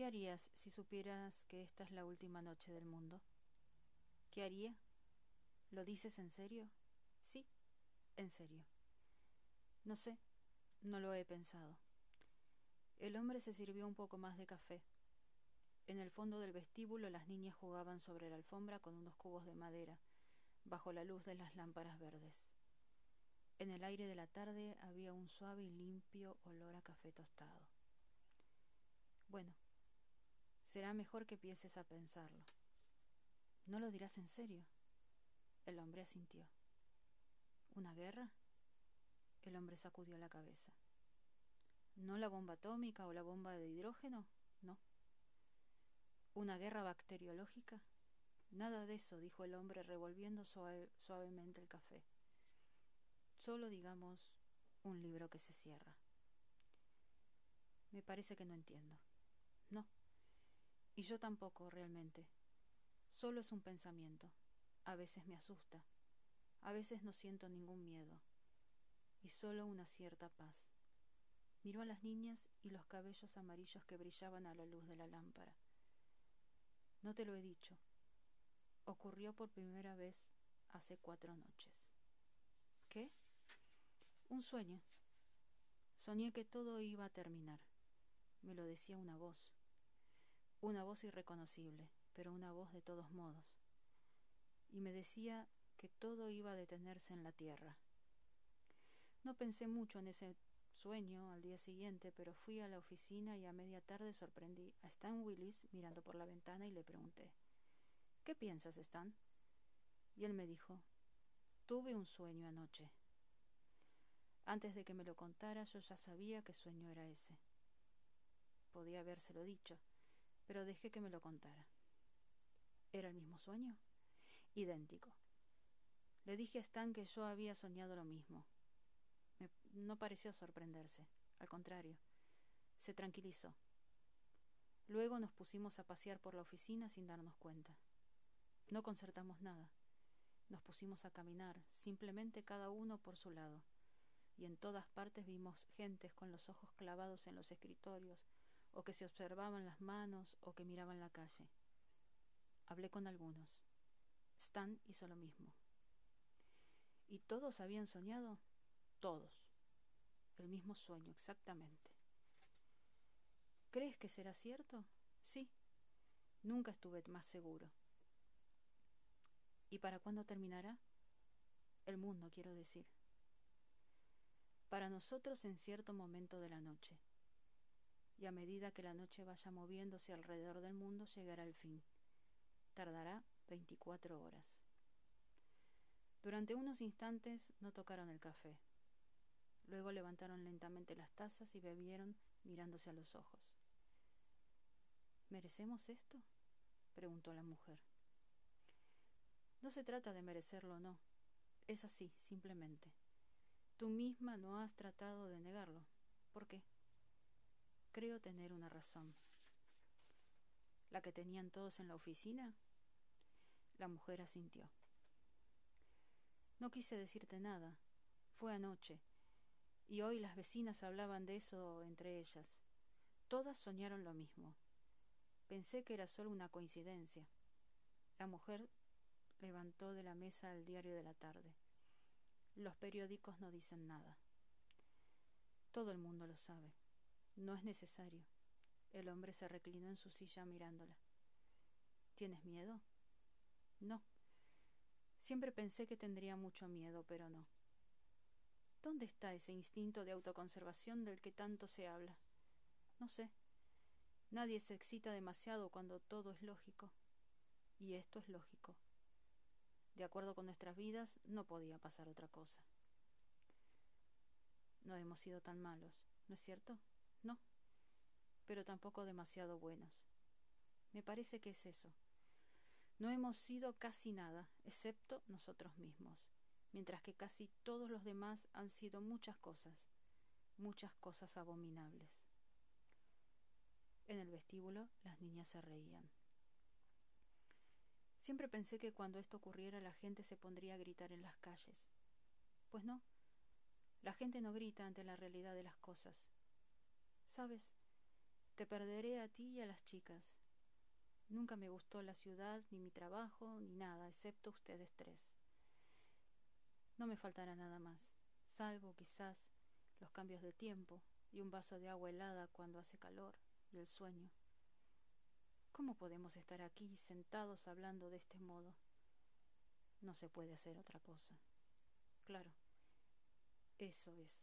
¿Qué harías si supieras que esta es la última noche del mundo? ¿Qué haría? ¿Lo dices en serio? Sí, en serio. No sé, no lo he pensado. El hombre se sirvió un poco más de café. En el fondo del vestíbulo las niñas jugaban sobre la alfombra con unos cubos de madera, bajo la luz de las lámparas verdes. En el aire de la tarde había un suave y limpio olor a café tostado. Bueno, será mejor que empieces a pensarlo. ¿No lo dirás en serio? El hombre asintió. ¿Una guerra? El hombre sacudió la cabeza. ¿No la bomba atómica o la bomba de hidrógeno? No. ¿Una guerra bacteriológica? Nada de eso, dijo el hombre revolviendo suavemente el café. Solo digamos un libro que se cierra. Me parece que no entiendo. No. Y yo tampoco, realmente. Solo es un pensamiento. A veces me asusta. A veces no siento ningún miedo. Y solo una cierta paz. Miró a las niñas y los cabellos amarillos que brillaban a la luz de la lámpara. No te lo he dicho. Ocurrió por primera vez hace cuatro noches. ¿Qué? Un sueño. Soñé que todo iba a terminar. Me lo decía una voz. Una voz irreconocible, pero una voz de todos modos. Y me decía que todo iba a detenerse en la tierra. No pensé mucho en ese sueño al día siguiente, pero fui a la oficina y a media tarde sorprendí a Stan Willis mirando por la ventana y le pregunté ¿Qué piensas, Stan? Y él me dijo Tuve un sueño anoche. Antes de que me lo contara yo ya sabía qué sueño era ese. Podía habérselo dicho, pero dejé que me lo contara. ¿Era el mismo sueño? Idéntico. Le dije a Stan que yo había soñado lo mismo. no pareció sorprenderse, al contrario, se tranquilizó. Luego nos pusimos a pasear por la oficina sin darnos cuenta. No concertamos nada. Nos pusimos a caminar, simplemente cada uno por su lado, y en todas partes vimos gentes con los ojos clavados en los escritorios, o que se observaban las manos, o que miraban la calle. Hablé con algunos. Stan hizo lo mismo. ¿Y todos habían soñado? Todos. El mismo sueño, exactamente. ¿Crees que será cierto? Sí. Nunca estuve más seguro. ¿Y para cuándo terminará? El mundo, quiero decir. Para nosotros en cierto momento de la noche. Y a medida que la noche vaya moviéndose alrededor del mundo, llegará el fin. Tardará veinticuatro horas. Durante unos instantes no tocaron el café. Luego levantaron lentamente las tazas y bebieron mirándose a los ojos. ¿Merecemos esto? preguntó la mujer. No se trata de merecerlo o no. Es así, simplemente. Tú misma no has tratado de negarlo. ¿Por qué? Creo tener una razón. ¿La que tenían todos en la oficina? La mujer asintió. No quise decirte nada. Fue anoche. Y hoy las vecinas hablaban de eso entre ellas. Todas soñaron lo mismo. Pensé que era solo una coincidencia. La mujer levantó de la mesa el diario de la tarde. Los periódicos no dicen nada. Todo el mundo lo sabe. No es necesario. El hombre se reclinó en su silla mirándola. ¿Tienes miedo? No. Siempre pensé que tendría mucho miedo, pero no. ¿Dónde está ese instinto de autoconservación del que tanto se habla? No sé. Nadie se excita demasiado cuando todo es lógico. Y esto es lógico. De acuerdo con nuestras vidas, no podía pasar otra cosa. No hemos sido tan malos, ¿no es cierto? Pero tampoco demasiado buenos. Me parece que es eso. No hemos sido casi nada, excepto nosotros mismos, mientras que casi todos los demás han sido muchas cosas, muchas cosas abominables. En el vestíbulo las niñas se reían. Siempre pensé que cuando esto ocurriera la gente se pondría a gritar en las calles. Pues no, la gente no grita ante la realidad de las cosas. ¿Sabes? Te perderé a ti y a las chicas. Nunca me gustó la ciudad, ni mi trabajo, ni nada, excepto ustedes tres. No me faltará nada más, salvo quizás los cambios de tiempo y un vaso de agua helada cuando hace calor y el sueño. ¿Cómo podemos estar aquí sentados hablando de este modo? No se puede hacer otra cosa. Claro, eso es.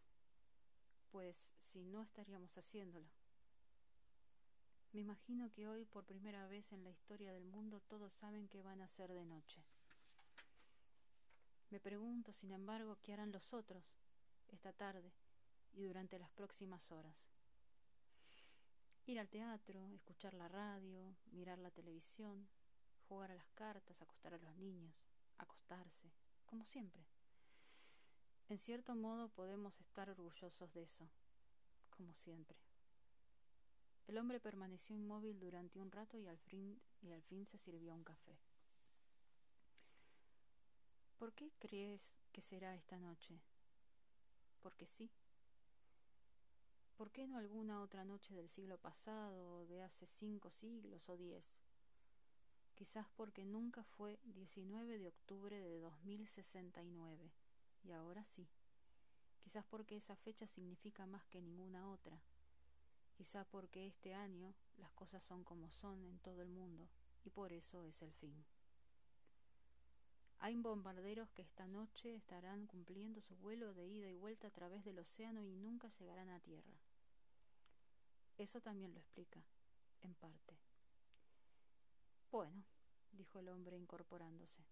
Pues si no estaríamos haciéndolo. Me imagino que hoy, por primera vez en la historia del mundo, todos saben que van a ser de noche. Me pregunto, sin embargo, qué harán los otros esta tarde y durante las próximas horas. Ir al teatro, escuchar la radio, mirar la televisión, jugar a las cartas, acostar a los niños, acostarse, como siempre. En cierto modo podemos estar orgullosos de eso, como siempre. El hombre permaneció inmóvil durante un rato y al fin, se sirvió un café. ¿Por qué crees que será esta noche? Porque sí. ¿Por qué no alguna otra noche del siglo pasado, de hace cinco siglos o diez? Quizás porque nunca fue 19 de octubre de 2069, y ahora sí. Quizás porque esa fecha significa más que ninguna otra. Quizás porque este año las cosas son como son en todo el mundo, y por eso es el fin. Hay bombarderos que esta noche estarán cumpliendo su vuelo de ida y vuelta a través del océano y nunca llegarán a tierra. Eso también lo explica, en parte. Bueno, dijo el hombre incorporándose.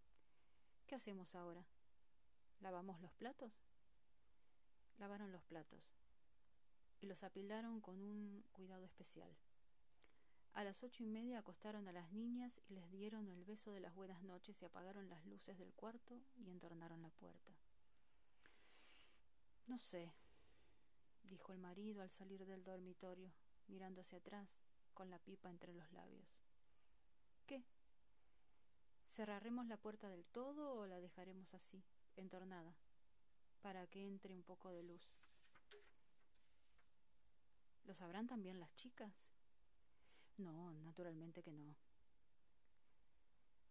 ¿Qué hacemos ahora? ¿Lavamos los platos? Lavaron los platos y los apilaron con un cuidado especial. A las ocho y media acostaron a las niñas y les dieron el beso de las buenas noches y apagaron las luces del cuarto y entornaron la puerta. No sé, dijo el marido al salir del dormitorio, mirando hacia atrás, con la pipa entre los labios. ¿Qué? ¿Cerraremos la puerta del todo o la dejaremos así, entornada, para que entre un poco de luz? ¿Lo sabrán también las chicas? No, naturalmente que no.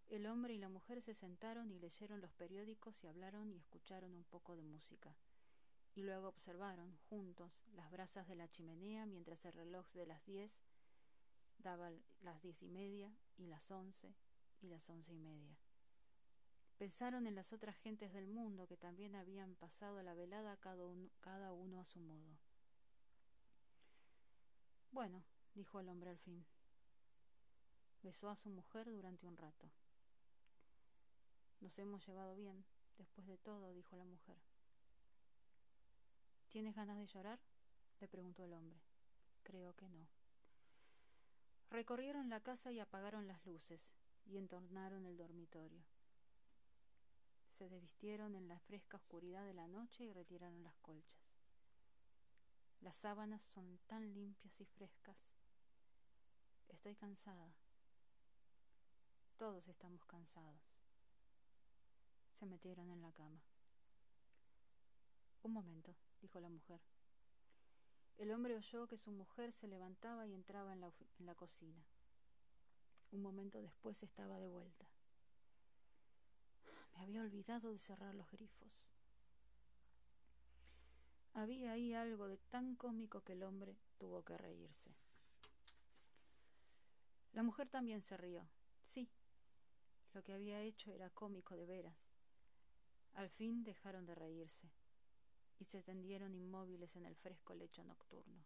El hombre y la mujer se sentaron y leyeron los periódicos y hablaron y escucharon un poco de música. Y luego observaron, juntos, las brasas de la chimenea mientras el reloj de las diez daba las diez y media y las once y las once y media. Pensaron en las otras gentes del mundo que también habían pasado la velada cada uno, cada uno a su modo. Bueno, dijo el hombre al fin. Besó a su mujer durante un rato. Nos hemos llevado bien, después de todo, dijo la mujer. ¿Tienes ganas de llorar? le preguntó el hombre. Creo que no. Recorrieron la casa y apagaron las luces y entornaron el dormitorio. Se desvistieron en la fresca oscuridad de la noche y retiraron las colchas. Las sábanas son tan limpias y frescas. Estoy cansada. Todos estamos cansados. Se metieron en la cama. Un momento, dijo la mujer. El hombre oyó que su mujer se levantaba y entraba en la, cocina. Un momento después estaba de vuelta. Me había olvidado de cerrar los grifos. Había ahí algo de tan cómico que el hombre tuvo que reírse. La mujer también se rió. Sí, lo que había hecho era cómico de veras. Al fin dejaron de reírse y se tendieron inmóviles en el fresco lecho nocturno,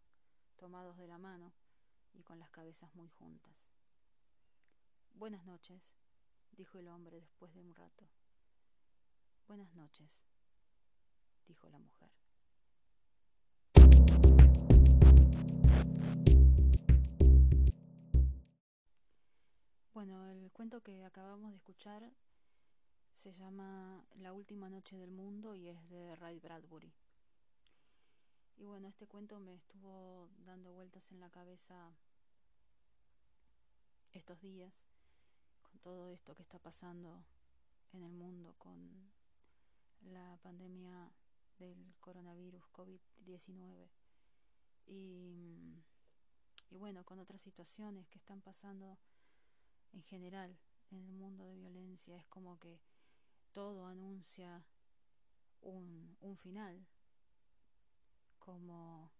tomados de la mano y con las cabezas muy juntas. Buenas noches, dijo el hombre después de un rato. Buenas noches, dijo la mujer. Bueno, el cuento que acabamos de escuchar se llama La última noche del mundo y es de Ray Bradbury. Y bueno, este cuento me estuvo dando vueltas en la cabeza estos días con todo esto que está pasando en el mundo con la pandemia del coronavirus COVID-19 y y bueno, con otras situaciones que están pasando en general en el mundo de violencia. Es como que todo anuncia un, un final, como,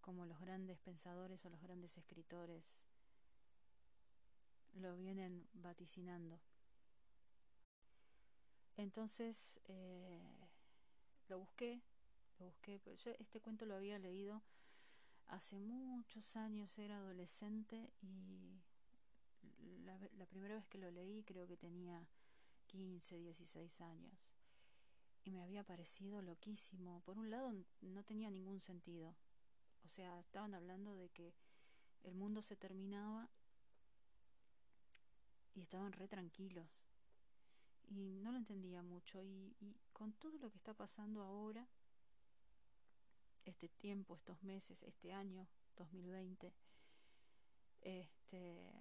como los grandes pensadores o los grandes escritores lo vienen vaticinando. Entonces eh, lo busqué, lo busqué, yo este cuento lo había leído hace muchos años, era adolescente y la, la primera vez que lo leí creo que tenía 15, 16 años y me había parecido loquísimo. Por un lado no tenía ningún sentido. O sea, estaban hablando de que el mundo se terminaba y estaban re tranquilos. Y no lo entendía mucho. Y, y con todo lo que está pasando ahora, este tiempo, estos meses, este año 2020, este,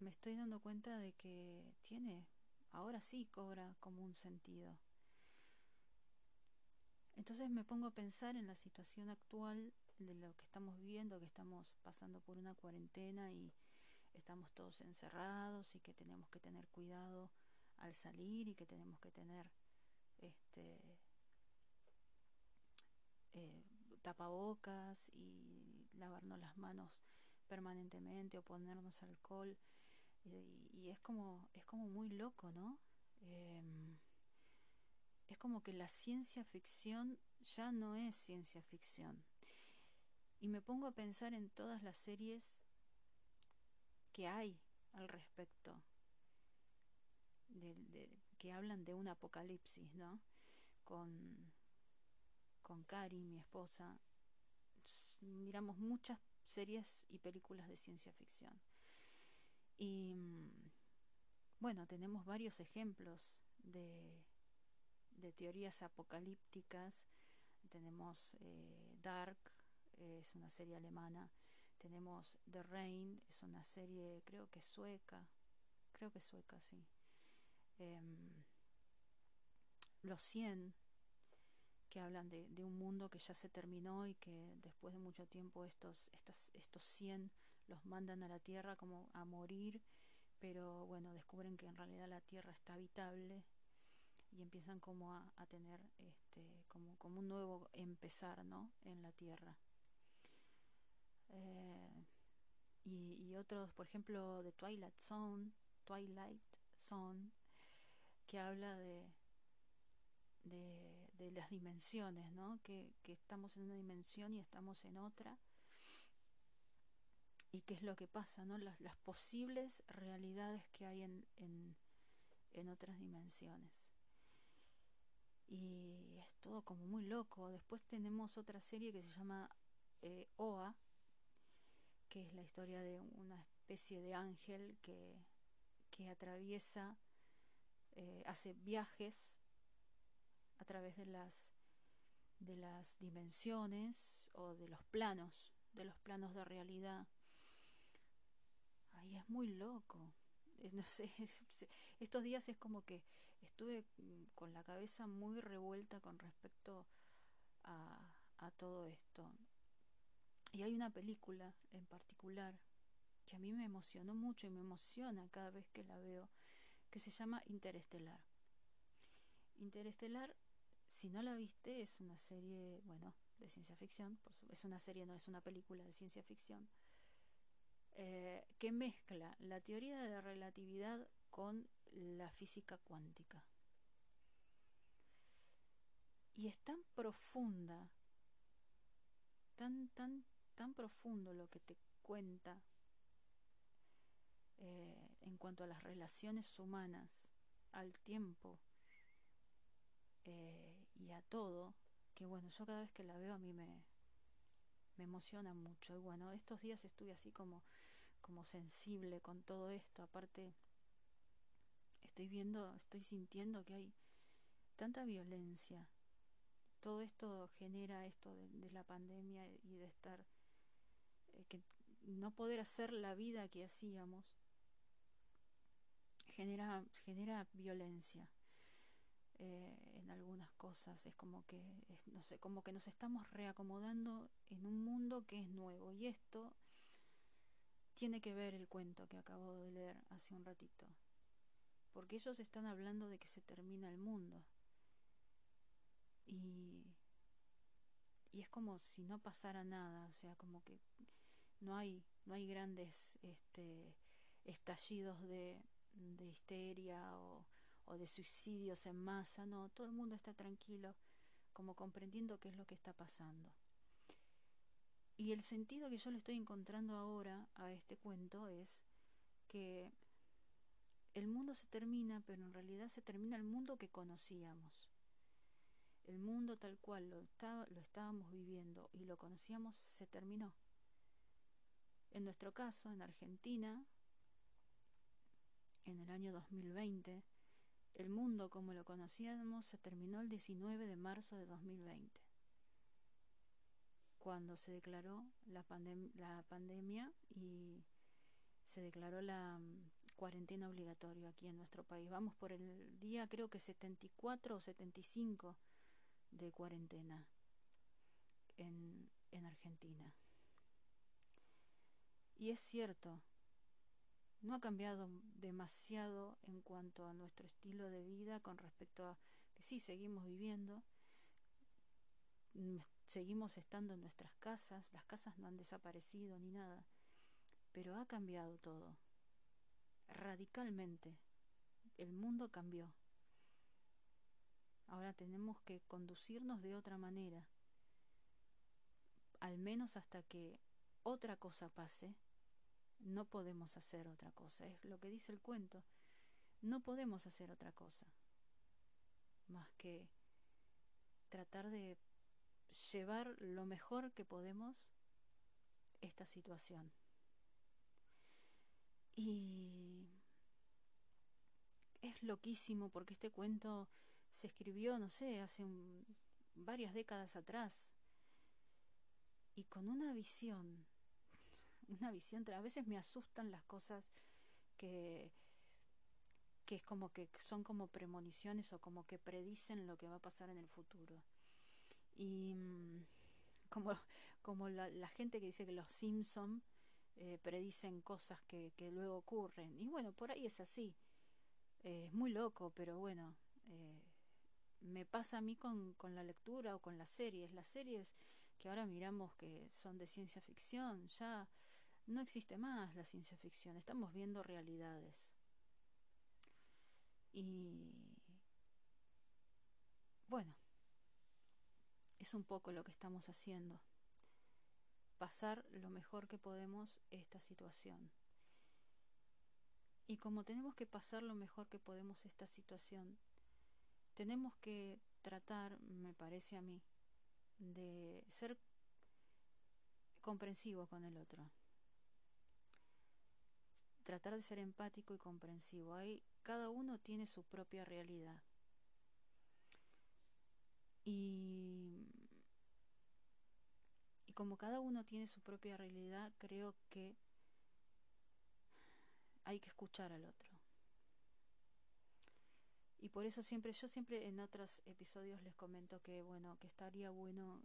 me estoy dando cuenta de que tiene, ahora sí cobra como un sentido. Entonces me pongo a pensar en la situación actual de lo que estamos viviendo, que estamos pasando por una cuarentena y estamos todos encerrados y que tenemos que tener cuidado al salir y que tenemos que tener este eh, tapabocas y lavarnos las manos permanentemente o ponernos alcohol. Y, es como es como muy loco no eh, es como que la ciencia ficción ya no es ciencia ficción. Y me pongo a pensar en todas las series que hay al respecto, de, de, que hablan de un apocalipsis, ¿no? Con, con Cari, mi esposa, miramos muchas series y películas de ciencia ficción. Y bueno, tenemos varios ejemplos de, de teorías apocalípticas. Tenemos eh, Dark, es una serie alemana. Tenemos The Rain, es una serie, creo que sueca. Creo que sueca, sí. Eh, los 100, que hablan de, un mundo que ya se terminó y que después de mucho tiempo estos, estas, estos 100 los mandan a la Tierra como a morir, pero bueno, descubren que en realidad la Tierra está habitable y empiezan como a, a tener este, como, como un nuevo empezar ¿no? en la Tierra. Eh, y, y, otros, por ejemplo, de Twilight Zone, Twilight Zone, que habla de, de, las dimensiones, ¿no? Que, que, estamos en una dimensión y estamos en otra. Y qué es lo que pasa, ¿no? Las, las posibles realidades que hay en, en, en otras dimensiones. Y es todo como muy loco. Después tenemos otra serie que se llama eh, OA, que es la historia de una especie de ángel que, que atraviesa, eh, hace viajes a través de las, de las dimensiones o de los planos, de los planos de realidad. Ay, es muy loco. No sé, estos días es como que estuve con la cabeza muy revuelta con respecto a, a todo esto. Y hay una película en particular que a mí me emocionó mucho y me emociona cada vez que la veo, que se llama Interestelar. Interestelar, si no la viste, es una serie, bueno, de ciencia ficción, es una serie, no es una película de ciencia ficción, eh, que mezcla la teoría de la relatividad con la física cuántica. Y es tan profunda, tan, tan tan profundo lo que te cuenta eh, en cuanto a las relaciones humanas, al tiempo eh, y a todo, que bueno, yo cada vez que la veo a mí me, me emociona mucho. Y bueno, estos días estuve así como, como sensible con todo esto. Aparte, estoy viendo, estoy sintiendo que hay tanta violencia. Todo esto genera esto de, la pandemia y de estar eh, que no poder hacer la vida que hacíamos genera, genera violencia. eh, en algunas cosas. Es como que, no sé, como que nos estamos reacomodando en un mundo que es nuevo. Y esto tiene que ver el cuento que acabo de leer hace un ratito. Porque ellos están hablando de que se termina el mundo. Y, y es como si no pasara nada, o sea, como que no hay, no hay grandes este, estallidos de, de histeria o, o de suicidios en masa, no, todo el mundo está tranquilo, como comprendiendo qué es lo que está pasando. Y el sentido que yo le estoy encontrando ahora a este cuento es que el mundo se termina, pero en realidad se termina el mundo que conocíamos. El mundo tal cual lo, lo estábamos viviendo y lo conocíamos se terminó. En nuestro caso, en Argentina, en el año 2020, el mundo como lo conocíamos se terminó el 19 de marzo de 2020, cuando se declaró la, pandemia y se declaró la mm, cuarentena obligatoria aquí en nuestro país. Vamos por el día creo que 74 o 75 de cuarentena en, en Argentina. Y es cierto, no ha cambiado demasiado en cuanto a nuestro estilo de vida con respecto a que sí, seguimos viviendo, seguimos estando en nuestras casas, las casas no han desaparecido ni nada, pero ha cambiado todo, radicalmente. El mundo cambió. Ahora tenemos que conducirnos de otra manera, al menos hasta que otra cosa pase no podemos hacer otra cosa. Es lo que dice el cuento. No podemos hacer otra cosa más que tratar de llevar lo mejor que podemos esta situación. Y es loquísimo porque este cuento se escribió, no sé, hace varias décadas atrás y con una visión una visión, a veces me asustan las cosas que, que es como que son como premoniciones o como que predicen lo que va a pasar en el futuro. Y mm, como, como la, gente que dice que los Simpson eh, predicen cosas que, que, luego ocurren. Y bueno, por ahí es así. Eh, es muy loco, pero bueno, eh, me pasa a mí con, con la lectura o con las series. Las series que ahora miramos que son de ciencia ficción, ya no existe más la ciencia ficción, estamos viendo realidades. Y bueno, es un poco lo que estamos haciendo, pasar lo mejor que podemos esta situación. Y como tenemos que pasar lo mejor que podemos esta situación, tenemos que tratar, me parece a mí, de ser comprensivo con el otro tratar de ser empático y comprensivo. Ahí cada uno tiene su propia realidad. Y, y como cada uno tiene su propia realidad, creo que hay que escuchar al otro. Y por eso siempre, yo siempre en otros episodios les comento que bueno, que estaría bueno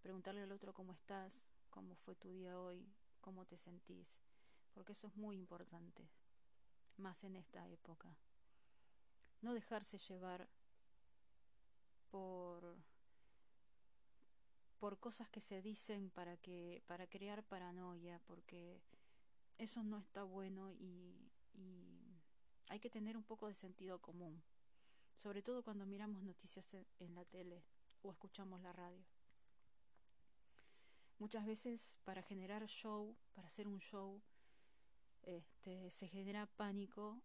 preguntarle al otro cómo estás, cómo fue tu día hoy, cómo te sentís porque eso es muy importante, más en esta época. No dejarse llevar por por cosas que se dicen para que para crear paranoia, porque eso no está bueno y, y hay que tener un poco de sentido común, sobre todo cuando miramos noticias en la tele o escuchamos la radio. Muchas veces para generar show, para hacer un show, este, se genera pánico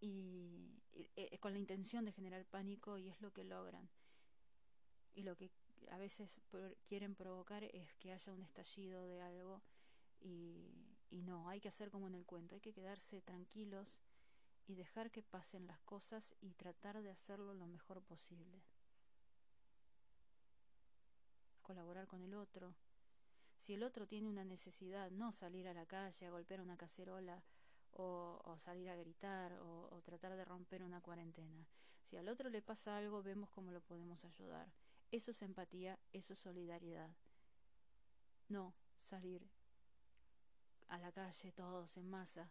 y, eh, con la intención de generar pánico y es lo que logran. Y lo que a veces quieren provocar es que haya un estallido de algo y no, hay que hacer como en el cuento, hay que quedarse tranquilos y dejar que pasen las cosas y tratar de hacerlo lo mejor posible. Colaborar con el otro, si el otro tiene una necesidad, no salir a la calle a golpear una cacerola o, salir a gritar o, tratar de romper una cuarentena. Si al otro le pasa algo, vemos cómo lo podemos ayudar. Eso es empatía, eso es solidaridad. No salir a la calle todos en masa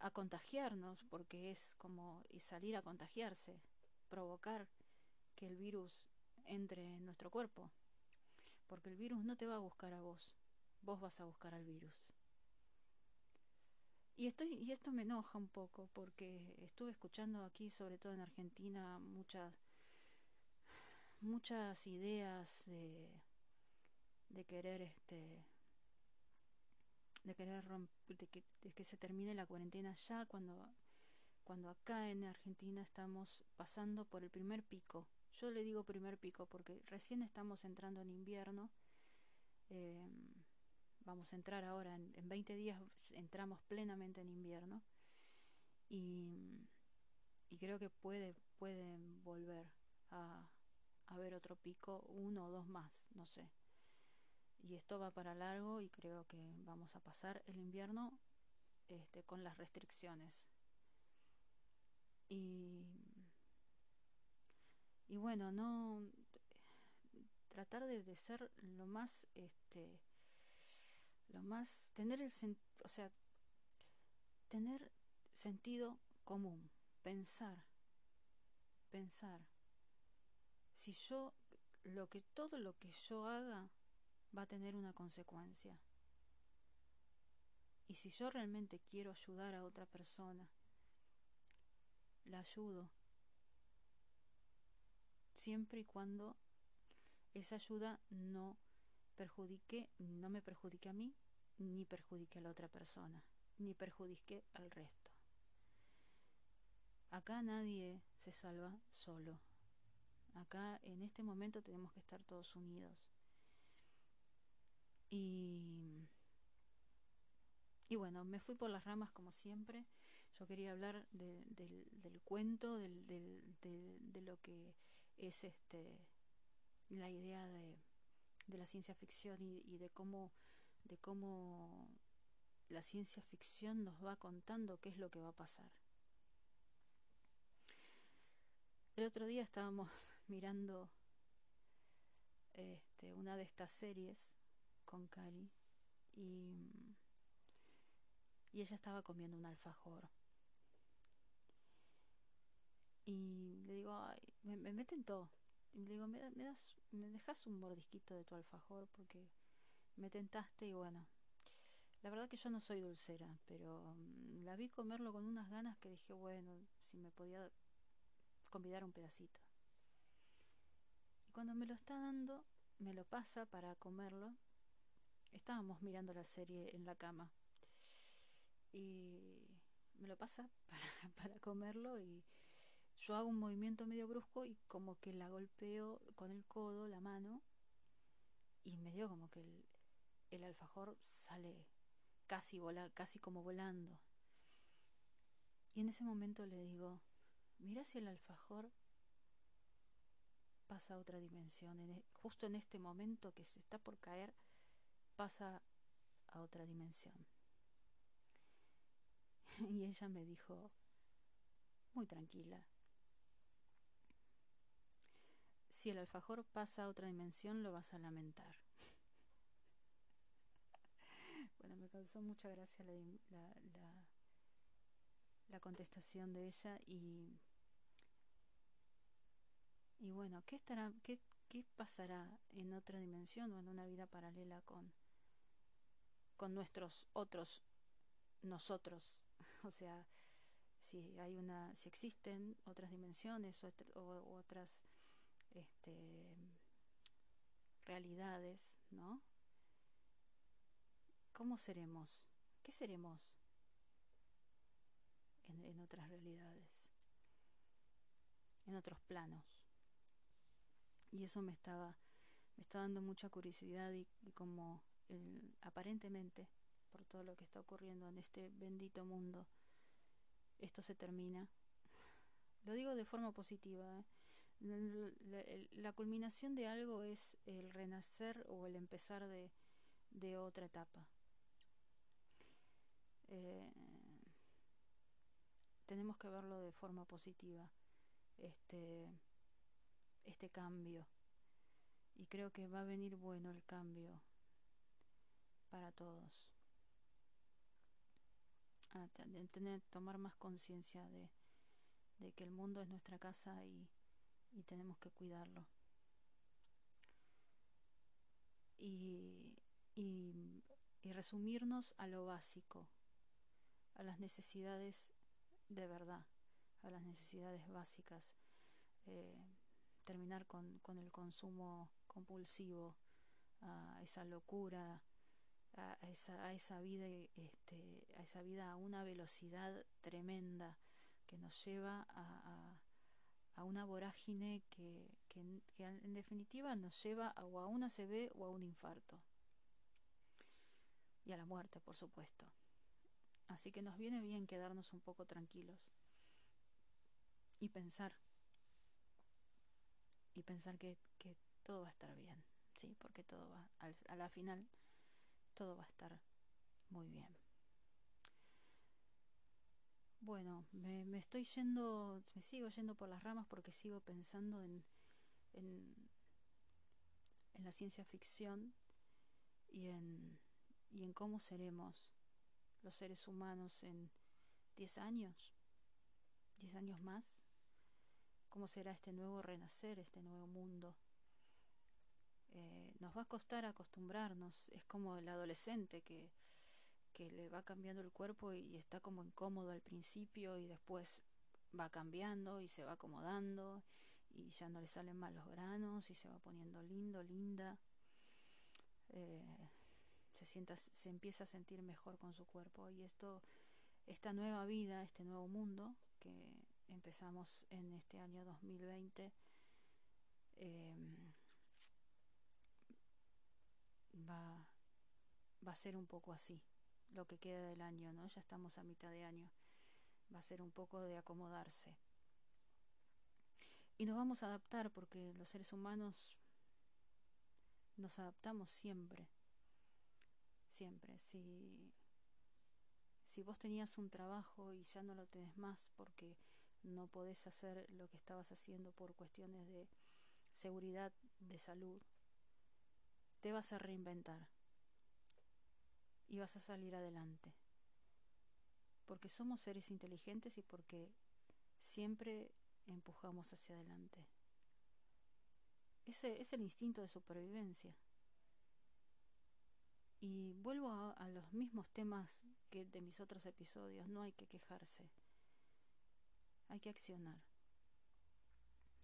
a contagiarnos, porque es como salir a contagiarse, provocar que el virus entre en nuestro cuerpo, porque el virus no te va a buscar a vos, vos vas a buscar al virus. Y, estoy, y esto me enoja un poco porque estuve escuchando aquí, sobre todo en Argentina, muchas, muchas ideas de, de querer este de querer de que, de que se termine la cuarentena ya cuando cuando acá en Argentina estamos pasando por el primer pico. Yo le digo primer pico porque recién estamos entrando en invierno. Eh, vamos a entrar ahora, en, en 20 días entramos plenamente en invierno y, y creo que puede, pueden volver a, a ver otro pico, uno o dos más, no sé. Y esto va para largo y creo que vamos a pasar el invierno este, con las restricciones. Y, y bueno, no tratar de, ser lo más este lo más, tener el, o sea, tener sentido común, pensar, pensar. Si yo, lo que, todo lo que yo haga va a tener una consecuencia. Y si yo realmente quiero ayudar a otra persona, la ayudo. Siempre y cuando esa ayuda no perjudique, no me perjudique a mí, ni perjudique a la otra persona, ni perjudique al resto. Acá nadie se salva solo. Acá en este momento tenemos que estar todos unidos. Y, y bueno, me fui por las ramas como siempre. Yo quería hablar de, del, cuento, del, del, de, de lo que es este la idea de de la ciencia ficción y, y, de cómo de cómo la ciencia ficción nos va contando qué es lo que va a pasar. El otro día estábamos mirando este, una de estas series con Cari y, y ella estaba comiendo un alfajor. Y le digo, ay, me, me meten todo. Y le digo, ¿me, me, das, ¿me dejas un mordisquito de tu alfajor? Porque me tentaste y bueno. La verdad que yo no soy dulcera, pero um, la vi comerlo con unas ganas que dije, bueno, si me podía convidar un pedacito. Y cuando me lo está dando, me lo pasa para comerlo. Estábamos mirando la serie en la cama. Y me lo pasa para, para comerlo y yo hago un movimiento medio brusco y como que la golpeo con el codo, la mano, y me dio como que el, el alfajor sale casi, vola, casi como volando. Y en ese momento le digo, mira si el alfajor pasa a otra dimensión, en, e, justo en este momento que se está por caer, pasa a otra dimensión. y ella me dijo, muy tranquila, si el alfajor pasa a otra dimensión, lo vas a lamentar. bueno, me causó mucha gracia la, la, la, la contestación de ella y, y bueno, ¿qué, estará, qué, ¿qué pasará en otra dimensión o en una vida paralela con, con nuestros otros nosotros? o sea, si hay una, si existen otras dimensiones o, o otras este, realidades, ¿no? ¿Cómo seremos? ¿Qué seremos en, otras realidades? En otros planos. Y eso me estaba, me está dando mucha curiosidad y, como aparentemente, por todo lo que está ocurriendo en este bendito mundo, esto se termina. Lo digo de forma positiva, ¿eh? La, culminación de algo es el renacer o el empezar de, de otra etapa. Eh, tenemos que verlo de forma positiva. este, este cambio. Y creo que va a venir bueno el cambio para todos. A tener, tomar más conciencia de, de, que el mundo es nuestra casa y, y tenemos que cuidarlo. Y, y, resumirnos a lo básico, a las necesidades de verdad, a las necesidades básicas, eh, terminar con, con, el consumo compulsivo, a esa locura, a, esa, a esa vida, este, a esa vida a una velocidad tremenda que nos lleva a, a, una vorágine que, que, que, en definitiva nos lleva a, o a una CB o a un infarto. Y a la muerte, por supuesto. Así que nos viene bien quedarnos un poco tranquilos y pensar. Y pensar que, que todo va a estar bien, ¿sí? Porque todo va, al, a la final, todo va a estar muy bien. Bueno, me, estoy yendo, me sigo yendo por las ramas porque sigo pensando en, en, en la ciencia ficción y en, y en cómo seremos los seres humanos en 10 años, 10 años más, cómo será este nuevo renacer, este nuevo mundo. Eh, nos va a costar acostumbrarnos, es como el adolescente que, que le va cambiando el cuerpo y, está como incómodo al principio y después va cambiando y se va acomodando y ya no le salen mal los granos y se va poniendo lindo, linda. Eh, se, sienta, se empieza a sentir mejor con su cuerpo y esto, esta nueva vida, este nuevo mundo que empezamos en este año 2020, eh, va, va a ser un poco así, lo que queda del año, ¿no? Ya estamos a mitad de año, va a ser un poco de acomodarse. Y nos vamos a adaptar porque los seres humanos nos adaptamos siempre siempre. Si, si vos tenías un trabajo y ya no lo tenés más porque no podés hacer lo que estabas haciendo por cuestiones de seguridad, de salud, te vas a reinventar y vas a salir adelante. Porque somos seres inteligentes y porque siempre empujamos hacia adelante. Ese es el instinto de supervivencia. Y vuelvo a, los mismos temas que de mis otros episodios. No hay que quejarse. Hay que accionar.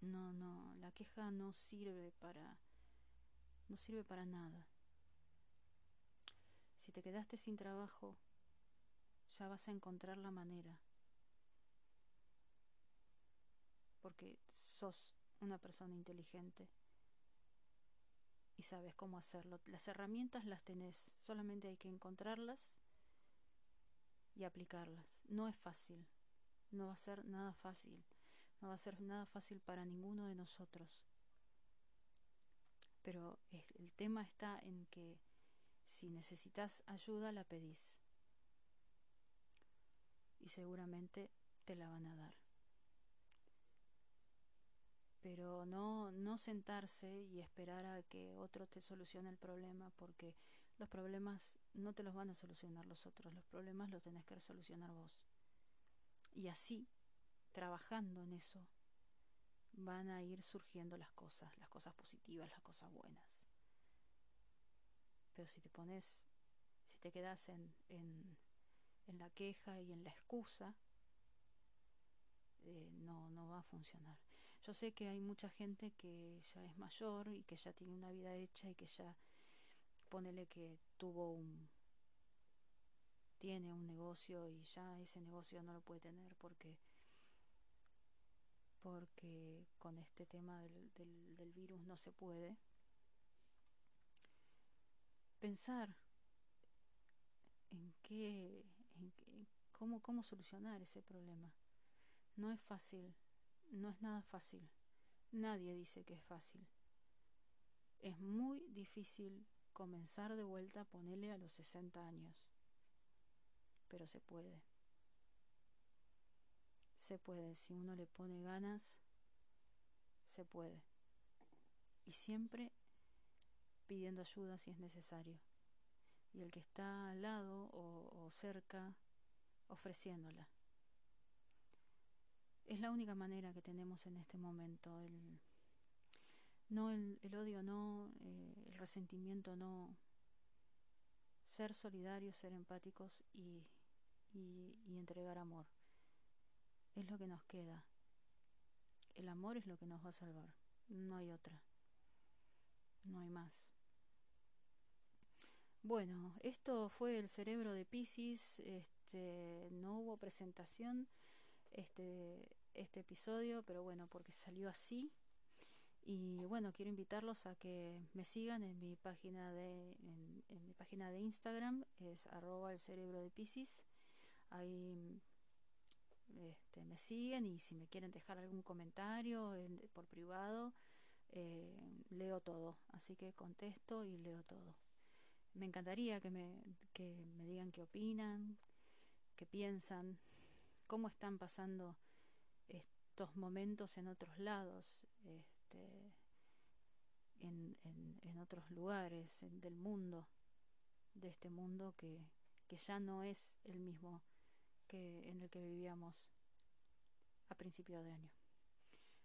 No, no, la queja no sirve para no sirve para nada. Si te quedaste sin trabajo, ya vas a encontrar la manera. Porque sos una persona inteligente y sabes cómo hacerlo. Las herramientas las tenés, solamente hay que encontrarlas y aplicarlas. No es fácil, no va a ser nada fácil, no va a ser nada fácil para ninguno de nosotros. Pero el tema está en que si necesitas ayuda la pedís y seguramente te la van a dar pero no, no sentarse y esperar a que otro te solucione el problema, porque los problemas no te los van a solucionar los otros, los problemas los tenés que solucionar vos. Y así, trabajando en eso, van a ir surgiendo las cosas, las cosas positivas, las cosas buenas. Pero si te pones, si te quedas en, en, en la queja y en la excusa, eh, no, no va a funcionar. Yo sé que hay mucha gente que ya es mayor y que ya tiene una vida hecha y que ya ponele que tuvo un tiene un negocio y ya ese negocio no lo puede tener porque porque con este tema del, del, del virus no se puede pensar en qué, en qué cómo, cómo solucionar ese problema no es fácil no es nada fácil. Nadie dice que es fácil. Es muy difícil comenzar de vuelta a ponerle a los 60 años. Pero se puede. Se puede. Si uno le pone ganas, se puede. Y siempre pidiendo ayuda si es necesario. Y el que está al lado o, cerca, ofreciéndola. Es la única manera que tenemos en este momento. El, no el, odio, no, eh, el resentimiento, no. Ser solidarios, ser empáticos y, y entregar amor. Es lo que nos queda. El amor es lo que nos va a salvar. No hay otra. No hay más. Bueno, esto fue el cerebro de Pisces. Este, no hubo presentación este, este episodio, pero bueno, porque salió así. Y bueno, quiero invitarlos a que me sigan en mi página de, en, mi página de Instagram, es arroba el cerebro de Pisces. Ahí este, me siguen y si me quieren dejar algún comentario por privado, eh, leo todo. Así que contesto y leo todo me encantaría que me, que me digan qué opinan, qué piensan, cómo están pasando estos momentos en otros lados, este, en, en, otros lugares del mundo, de este mundo que, que ya no es el mismo que en el que vivíamos a principio de año.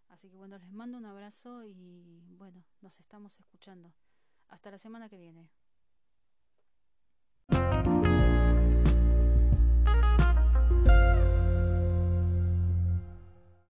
Así que bueno, les mando un abrazo y bueno, nos estamos escuchando. Hasta la semana que viene.